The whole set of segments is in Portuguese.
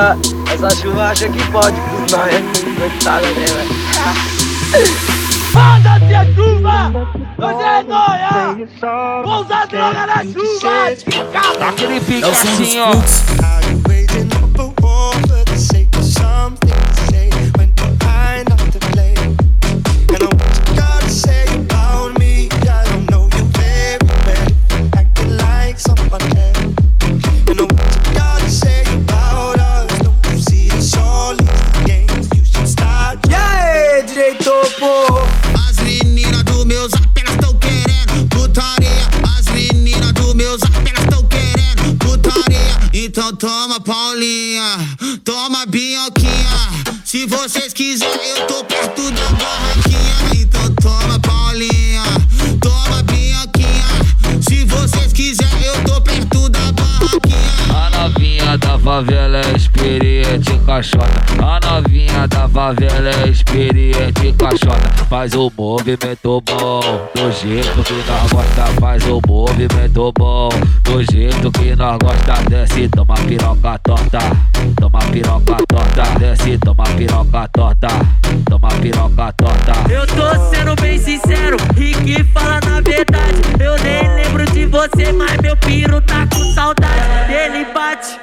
Essa chuva, essa chuva acha que pode com nós. Coitada, né, velho? Foda-se a chuva! Você é nóia! Vou usar droga na chuva! Aquele pique É assim, ó. Toma, Paulinha, toma, Binhoquinha. Se vocês quiserem, eu tô perto da barraquinha. Favela é experiente caixota. A novinha da favela é experiente caixota. Faz o movimento bom, do jeito que nós gosta. Faz o movimento bom, do jeito que nós gosta. Desce, toma piroca torta, toma piroca torta. Desce, toma piroca torta, toma piroca torta. Eu tô sendo bem sincero, e que fala na verdade. Eu nem lembro de você, mas meu piro tá com saudade. Ele bate,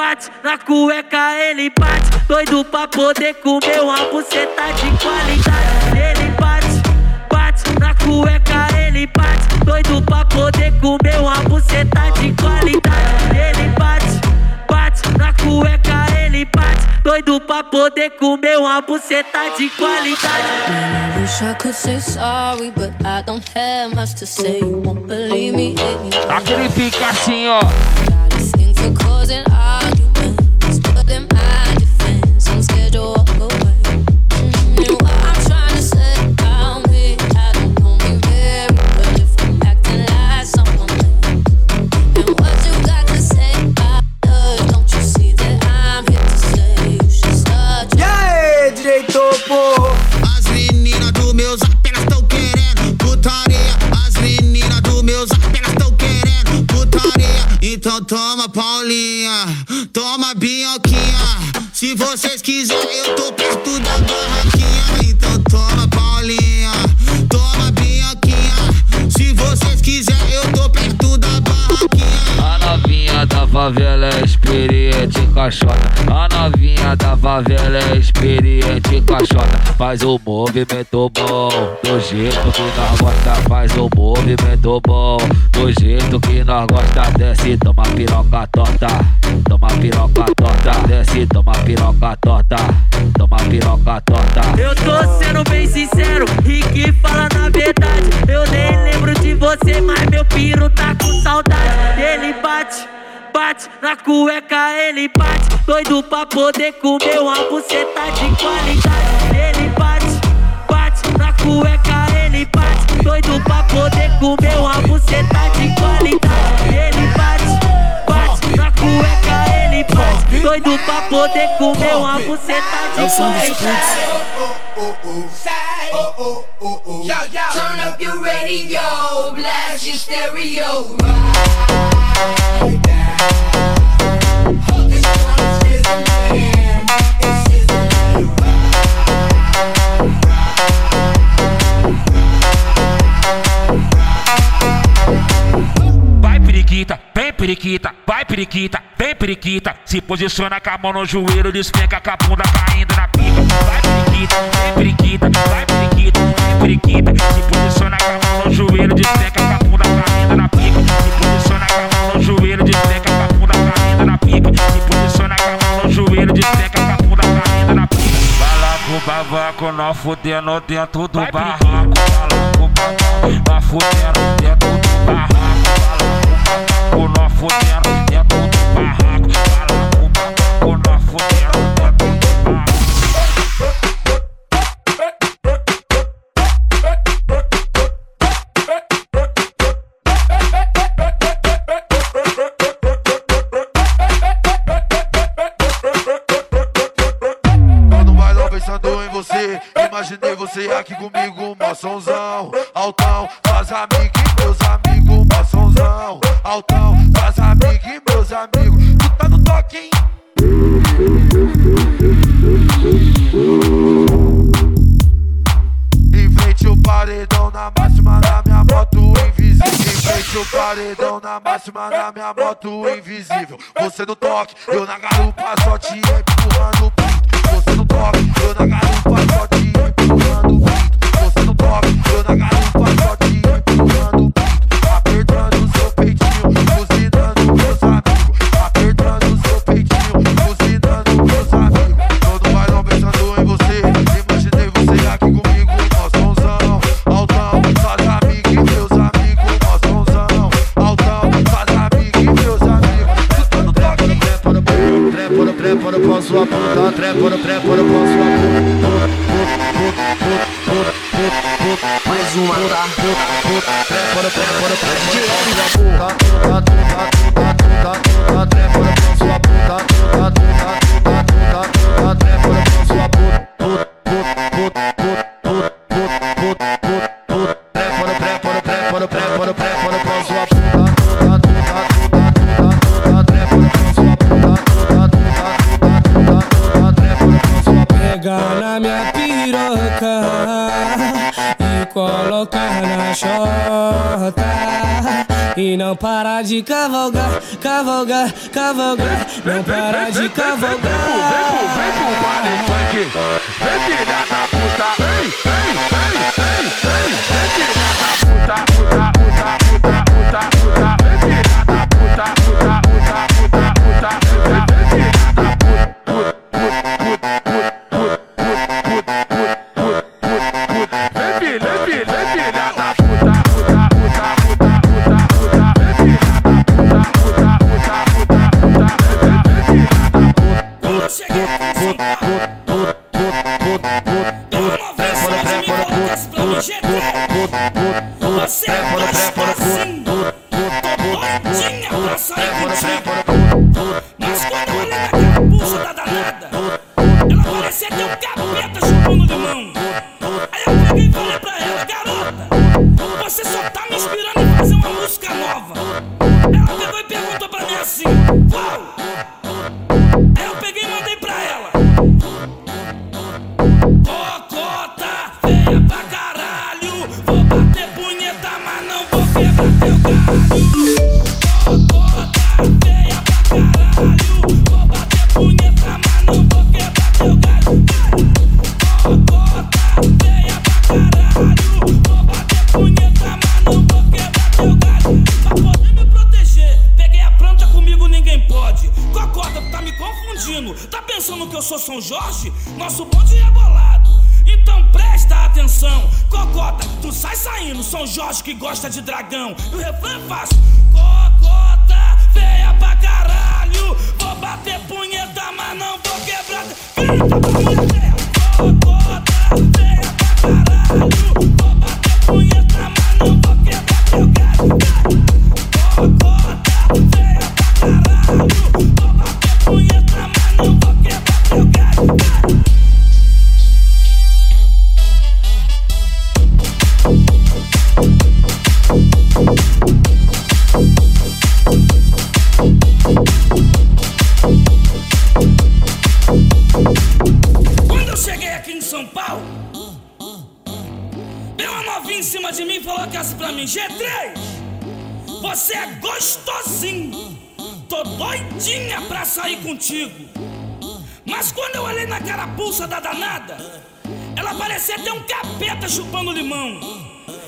bate na cueca, ele bate. Doido pra poder comer uma buceta de qualidade. Ele bate, bate na cueca, ele bate. Doido pra poder comer uma buceta de qualidade. Ele bate, bate na cueca, ele bate. Doido pra poder comer uma buceta de qualidade. I wish I could toma, Paulinha, toma, Binhoquinha. Se vocês quiserem, eu tô perto da barraquinha. Então toma, Paulinha, toma, Binhoquinha. Se vocês quiserem, eu tô perto da barraquinha. A novinha da favela é experiente caixota. A novinha da favela é experiente caixota. Faz o movimento bom, do jeito que nós gosta. Faz o movimento bom, do jeito que nós gosta. Desce, toma piroca torta, toma piroca torta. Desce, toma piroca torta, toma piroca torta. Eu tô sendo bem sincero, e que fala na verdade. Eu nem lembro de você, mas meu piro tá com saudade. Ele bate, bate na cueca, ele bate. Doido pra poder comer uma buceta de qualidade. Ele bate, bate na cueca, ele bate. Doido pra poder comer uma buceta de qualidade. Ele bate, bate na cueca, ele bate. Doido pra poder comer uma buceta É o de som dos qualidade. frutos. Turn up your radio, blast your stereo. Vem periquita, vai periquita, vem periquita. Se posiciona com a mão no joelho, despenca com a bunda caindo na pica. Vai periquita, vem periquita, vai periquita, vem periquita. Se posiciona com a mão no joelho, despenca com a bunda caindo despenca com a bunda caindo na pica. Vai lá com o babaco, nós fudendo dentro do barraco. Vai lá nós fudendo dentro do barraco. O nó fudendo dentro do você aqui comigo, moçãozão, altão, faz amigo e meus amigos, moçãozão, altão, faz amigo e meus amigos, tu tá no toque, hein? Enfrente o paredão na máxima da minha moto invisível. Enfrente o paredão na máxima da minha moto invisível. Você no toque, eu na garupa, só te empurrando prepara, prepara. cavalgar, não para de cavalgar. Vem pro, vem pro, vem pro funk, vem que dá Bye. contigo. Mas quando eu olhei na carapuça da danada, ela parecia ter um capeta chupando limão.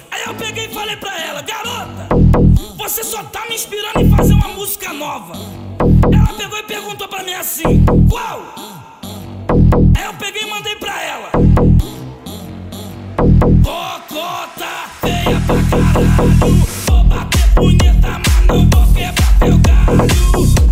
Aí eu peguei e falei pra ela, garota, você só tá me inspirando em fazer uma música nova. Ela pegou e perguntou pra mim assim, qual? Aí eu peguei e mandei pra ela. Cocota feia pra caralho, vou bater punheta, mas não vou quebrar teu galho.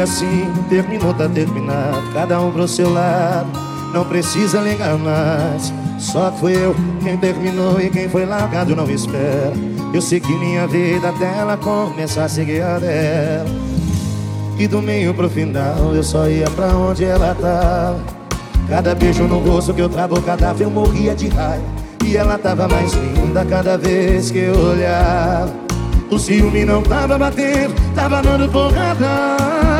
Assim, terminou, tá terminado. Cada um pro seu lado, não precisa ligar mais. Só fui eu quem terminou e quem foi largado não espera. Eu segui minha vida até ela começar a seguir a dela. E do meio pro final eu só ia pra onde ela tava. Cada beijo no rosto que eu travo, cada eu morria de raiva. E ela tava mais linda cada vez que eu olhava. O ciúme não tava batendo, tava dando porrada.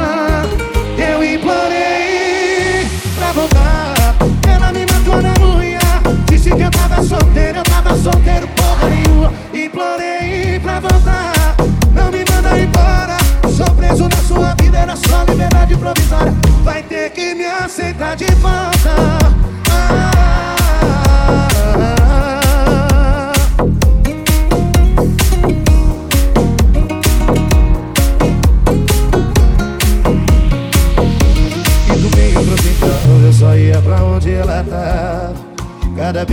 Eu implorei pra voltar. Ela me matou na unha. Disse que eu tava solteiro, eu tava solteiro, porra nenhuma. Implorei pra voltar. Não me manda embora. Sou preso na sua vida, era só liberdade provisória. Vai ter que me aceitar de volta. Ah,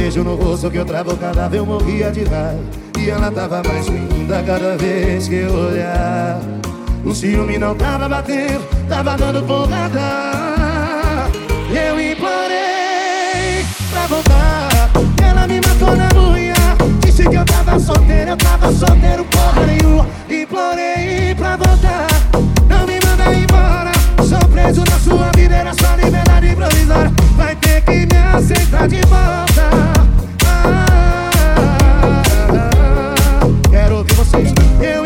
beijo no rosto que eu travo, cada vez eu morria de raiva E ela tava mais linda cada vez que eu olhava O ciúme não tava batendo, tava dando porrada. Eu implorei pra voltar. Ela me matou na unha. Disse que eu tava solteiro, eu tava solteiro porra nenhuma. Implorei pra voltar. Não me manda embora. Sou preso na sua vida, era só liberdade provisória. Vai ter que me aceitar de volta vocês Eu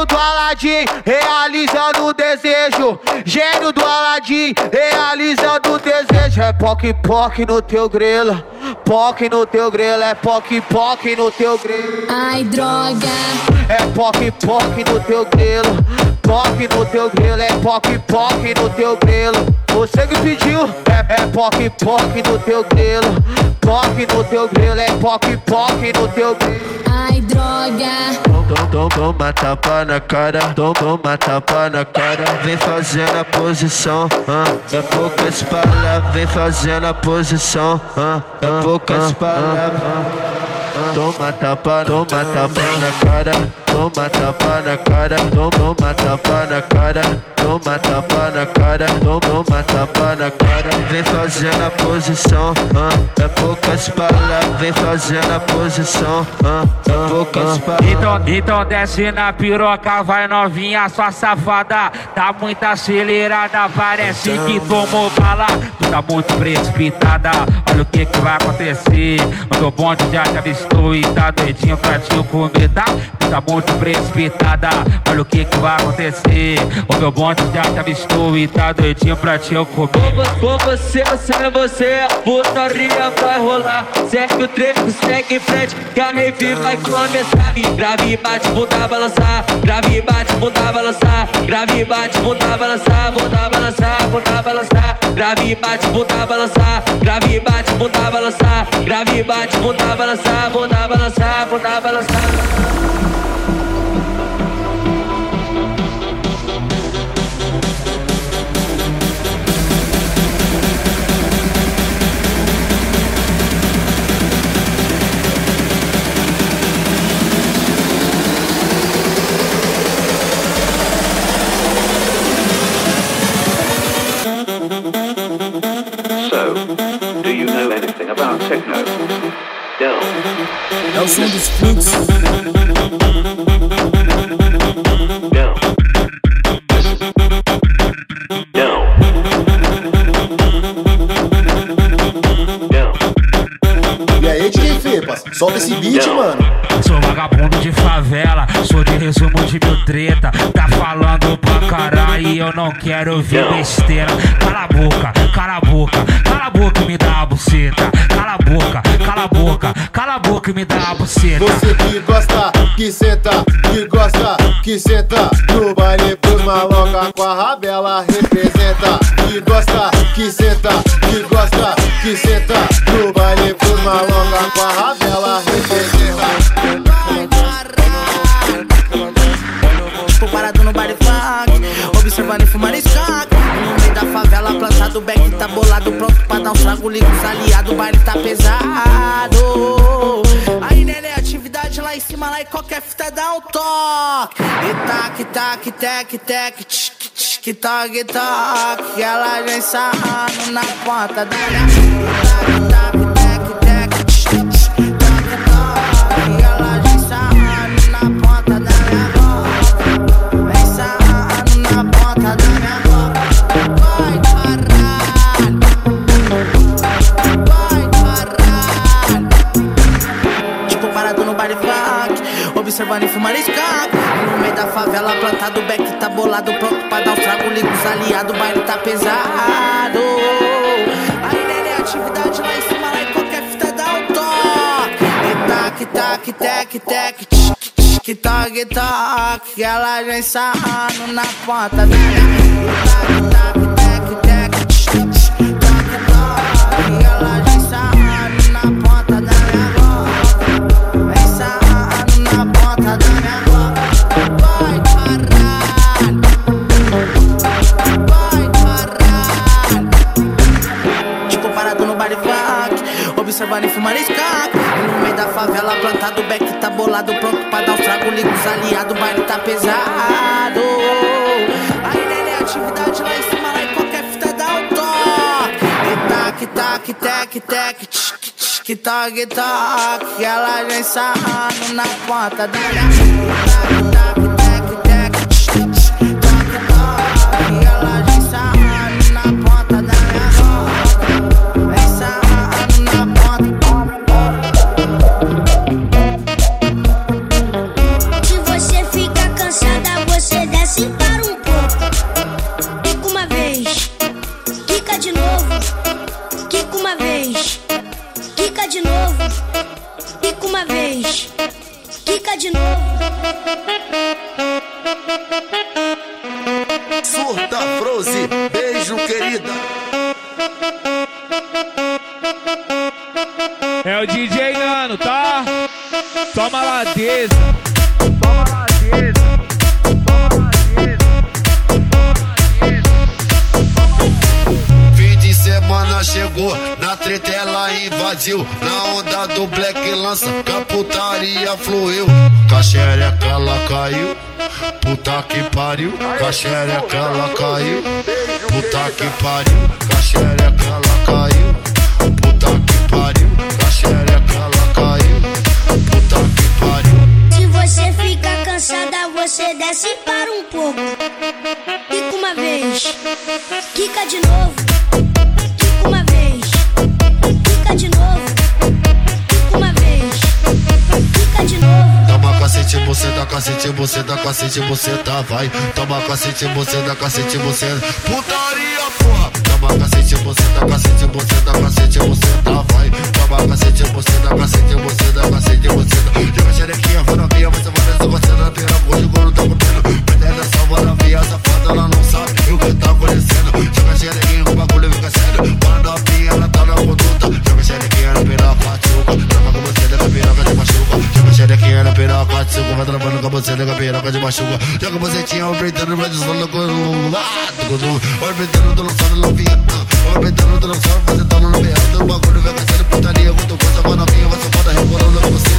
gênio do Aladim realizando o desejo. Gênio do Aladim realizando o desejo. É poc poc no teu grelo. Poc no teu grelo, é poc poc no teu grelo. Ai, droga. É poc poc no teu grelo. Poc no teu grelo, é poc poc no teu grelo. Você que pediu, é, é poc poc no teu grelo. Poc no teu grelo, é poc poc no teu grelo. Droga. Tom, tom, toma tapa na cara, tom, toma tapa na cara. Vem fazendo a posição, ah, é poucas palavras. Vem fazendo a posição, ah, é poucas palavras. Toma tapa, toma tapa na cara, toma tapa na cara, toma, tapa na cara, toma tapa na cara, toma, toma tapa na cara. Vem fazendo a posição, ah, é poucas palavras. Vem fazendo a posição, ah, é poucas Então, então desce na piroca, vai novinha, sua safada. Tá muito acelerada, parece que tomou bala. Tu tá muito precipitada, olha o que que vai acontecer. O teu bonde já te avistou e tá doidinho pra te comer, tá? Tu tá muito precipitada, olha o que que vai acontecer. O meu bonde já te avistou e tá doidinho pra te comer. Com você, você, você, a putaria vai rolar. Segue o treco, segue em frente, que a rave vai começar. Grave, bate, bunda, balançar. Grave, bate, bunda, balançar. Grave, bate, bunda, balançar. Bunda, balançar, bunda, balançar. Grave, bate, bunda, balançar. Grave, bate, bunda, balançar. Grave, bate, bunda, balançar. Bunda, balançar, bunda, balançar. É o som dos fluxos. E aí, DJ solta esse beat, mano. Sou vagabundo de favela, sou de resumo de mil treta. Tá falando pra caralho e eu não quero ouvir besteira. Cala a boca, cala a boca, cala a boca e me dá a buceta. Cala a boca e me dá a buceta. Você que gosta, que senta, que gosta, que senta No baile pros maloca com a rabela representa Que gosta, que senta, que gosta, que senta No baile pros maloca com a rabela representa Tô parado no baile funk, observando e fumando skunk. No meio da favela, plantado back, tá bolado, pronto pra dar um trago, liga os aliados, o baile tá pesado. Lá e qualquer fita dá um toque. E tac, tac, tec, tec, tch, tch, toc, toc. Ela vem sarrando na ponta da minha tac, tac, tec, tec, Observando e skunk No meio da favela plantado back tá bolado Pronto pra dar um trago, liga os aliados O baile tá pesado. Aí neném, atividade lá em cima Lá em qualquer fita dá um toque. E tac, tac, tec, tec tch, toc, toc. Ela vem sarrando na ponta minha Tac, tac, tec, tec mariscaco. E no meio da favela, plantado, o beck tá bolado, pronto pra dar um trago, liga os aliados, o baile tá pesado. Aí, neném, atividade lá em cima, lá em qualquer fita dá um toque. E tac, tac, tec, tec, tch, que toque, toque. Ela vem sarrando na ponta da minha Tac, tac, tec, vez, de novo. Quica uma vez, quica de novo. Quica uma vez, quica de novo. Toma cacete, você dá cacete, você dá cacete, você tá, vai. Toma cacete, você dá cacete, você. Putaria, porra! Toma cacete, você dá cacete, você dá cacete, você tá, vai. Toma cacete, você dá cacete, você dá cacete, você tá. Joga xerequinha, vou na via, você vai nessa, você na pera, hoje o golo tá comendo. Piroca, tchuca. Vai travando com você, nega piroca de machuca. Joga bucetinha, orbitando, vai desfalando com o... Ah, tudo. Orbitando, tô lançando novinha. Orbitando, tô lançando, fazendo no meado. O bagulho fica sério, putaria, muito coisa, vai novinha. Você foda, rebolando com você.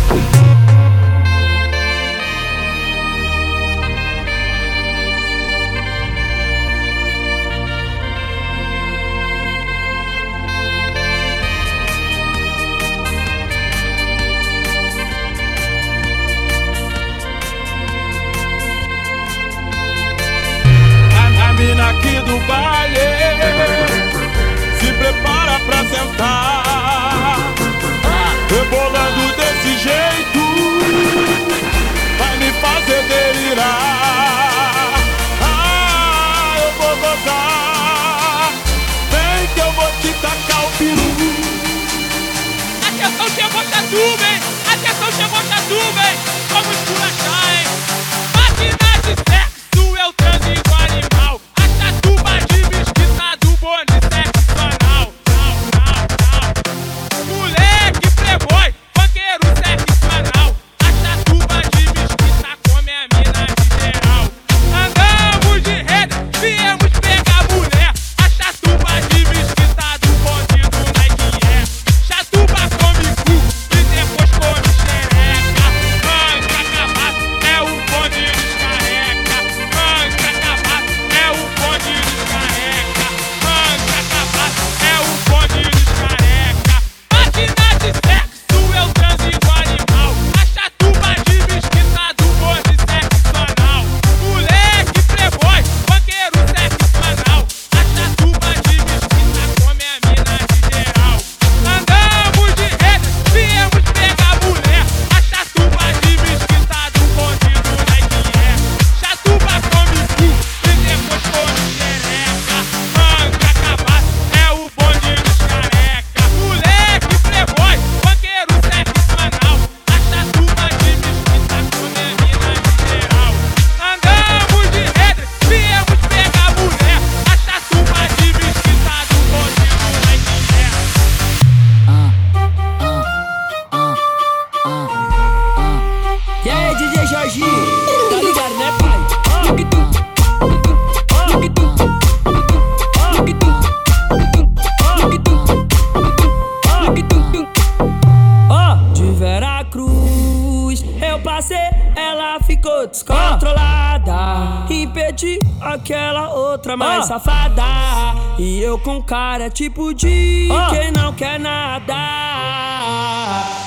Com cara tipo de quem não quer nada.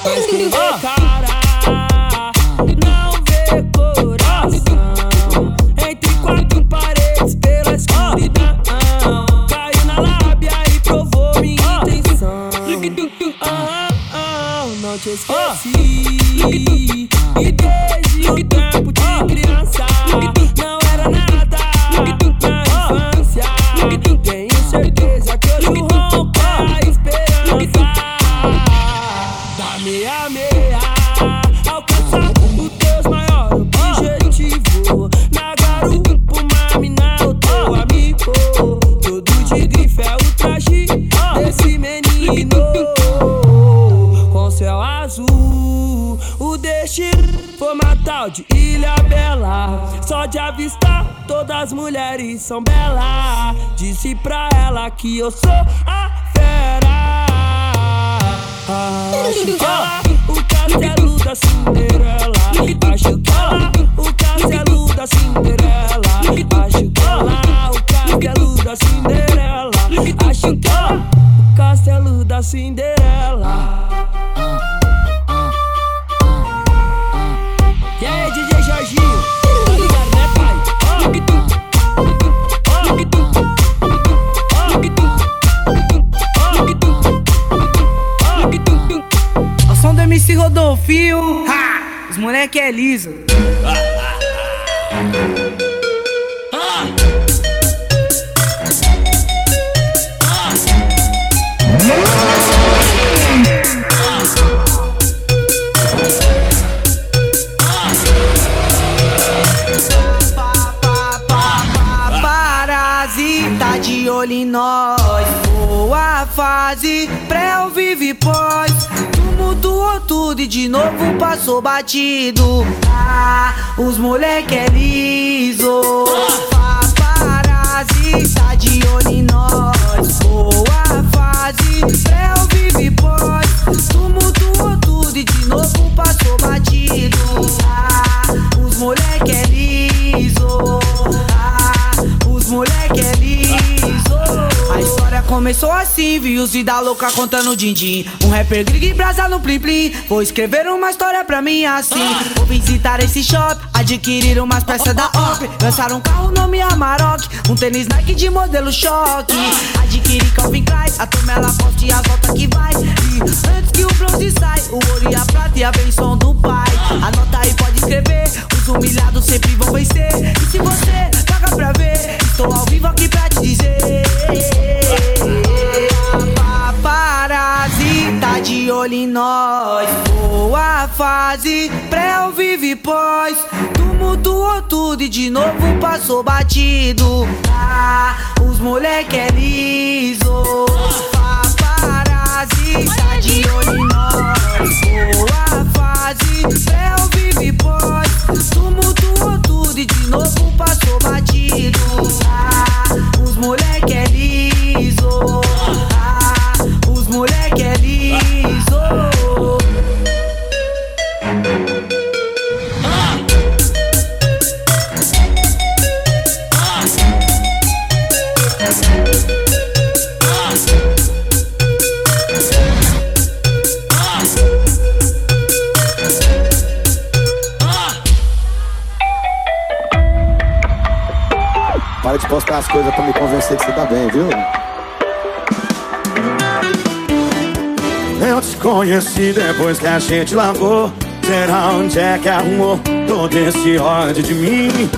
Mas quem vê são belas. Disse pra ela que eu sou a fera. Acho que ela, o castelo da Cinderela. Acho que ela, o castelo da Cinderela. Acho que ela, o castelo da Cinderela. Acho que ela, o castelo da Cinderela. Rodolfinho, ha! os moleque é liso. Parasita tudo e de novo passou batido. Ah, os moleque é liso. Parasita de olho em nós. Boa fase, pré começou assim, vi os vida louca contando din-din. Um rapper grig brasa no plim plim. Vou escrever uma história pra mim assim. Vou visitar esse shop, adquirir umas peças da OP. Lançar um carro nome Amarok, um tênis Nike de modelo choque. Adquirir Calvin Klein, a tomela poste e a volta que vai. E antes que o bronze sai, o ouro e a prata e a benção do pai. Anota aí, pode escrever. Os humilhados sempre vão vencer. E se você paga pra ver, estou ao vivo aqui pra te dizer. Parasita de olho em nós. Boa fase, pré ou vive pós. Tumultuou tudo e de novo passou batido. Ah, os moleque é liso. Pa- Parasita de olho em nós. Boa fase, pré ou vive pós. Conheci depois que a gente lavou. Será onde é que arrumou todo esse ódio de mim?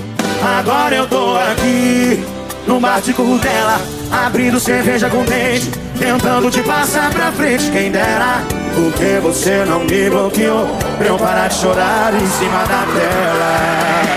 Agora eu tô aqui, no bar de dela, abrindo cerveja com dente, tentando te passar pra frente, quem dera. Porque você não me bloqueou pra eu parar de chorar em cima da tela.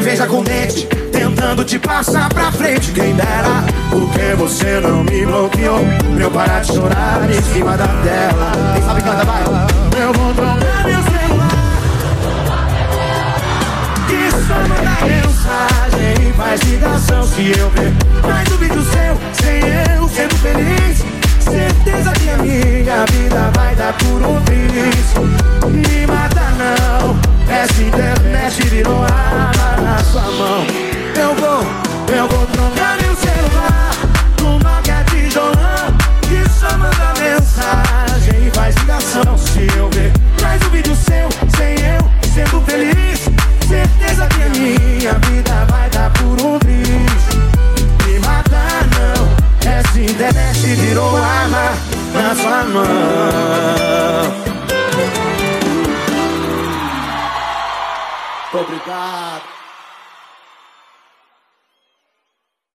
Cerveja com dente, tentando te passar pra frente. Quem dera, porque você não me bloqueou. Pra eu parar de chorar em cima da tela. Quem sabe canta, vai. Eu vou trocar meu celular. Que só manda mensagem faz ligação se eu ver mais um vídeo seu, sem eu sendo feliz. Certeza que a minha vida vai dar por um triz. Me mata não, essa internet virou arma na sua mão. Eu vou, eu vou trocar meu celular no Nokia tijolão que só manda mensagem e faz ligação. Se eu ver mais um vídeo seu, sem eu sendo feliz, certeza que a minha vida vai dar por um triz. Essa internet virou arma na sua mão. Obrigado.